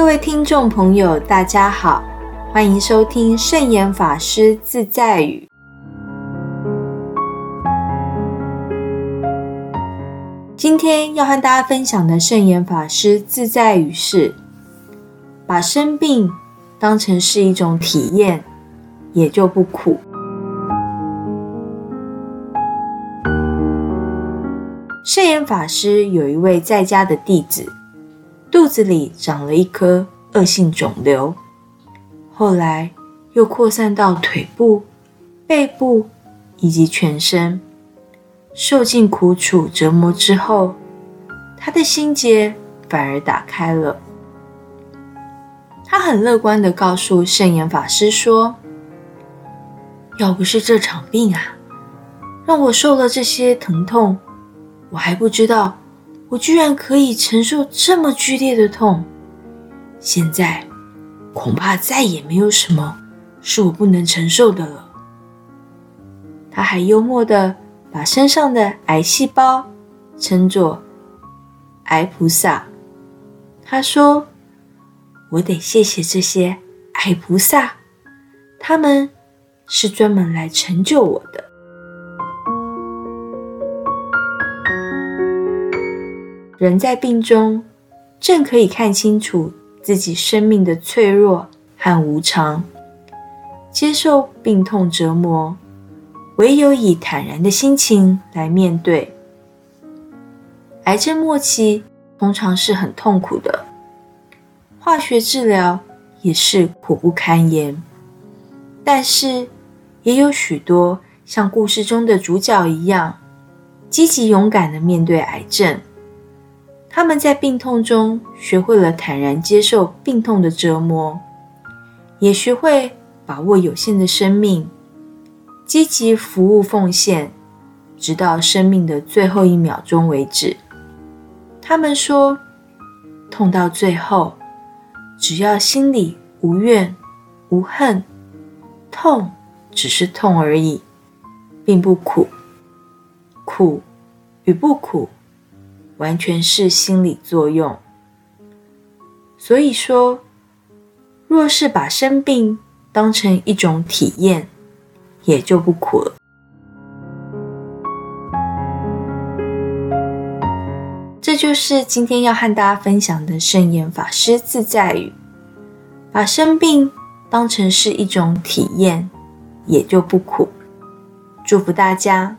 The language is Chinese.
各位听众朋友，大家好，欢迎收听圣严法师自在语。今天要和大家分享的圣严法师自在语是：把生病当成是一种体验，也就不苦。圣严法师有一位在家的弟子。肚子里长了一颗恶性肿瘤，后来又扩散到腿部、背部以及全身。受尽苦楚折磨之后，他的心结反而打开了。他很乐观的告诉圣严法师说：“要不是这场病啊，让我受了这些疼痛，我还不知道。”我居然可以承受这么剧烈的痛，现在恐怕再也没有什么是我不能承受的了。他还幽默的把身上的癌细胞称作“癌菩萨”。他说：“我得谢谢这些癌菩萨，他们是专门来成就我的。”人在病中，正可以看清楚自己生命的脆弱和无常，接受病痛折磨，唯有以坦然的心情来面对。癌症末期通常是很痛苦的，化学治疗也是苦不堪言，但是也有许多像故事中的主角一样，积极勇敢的面对癌症。他们在病痛中学会了坦然接受病痛的折磨，也学会把握有限的生命，积极服务奉献，直到生命的最后一秒钟为止。他们说：“痛到最后，只要心里无怨无恨，痛只是痛而已，并不苦。苦与不苦。”完全是心理作用，所以说，若是把生病当成一种体验，也就不苦了。这就是今天要和大家分享的圣严法师自在语：把生病当成是一种体验，也就不苦。祝福大家。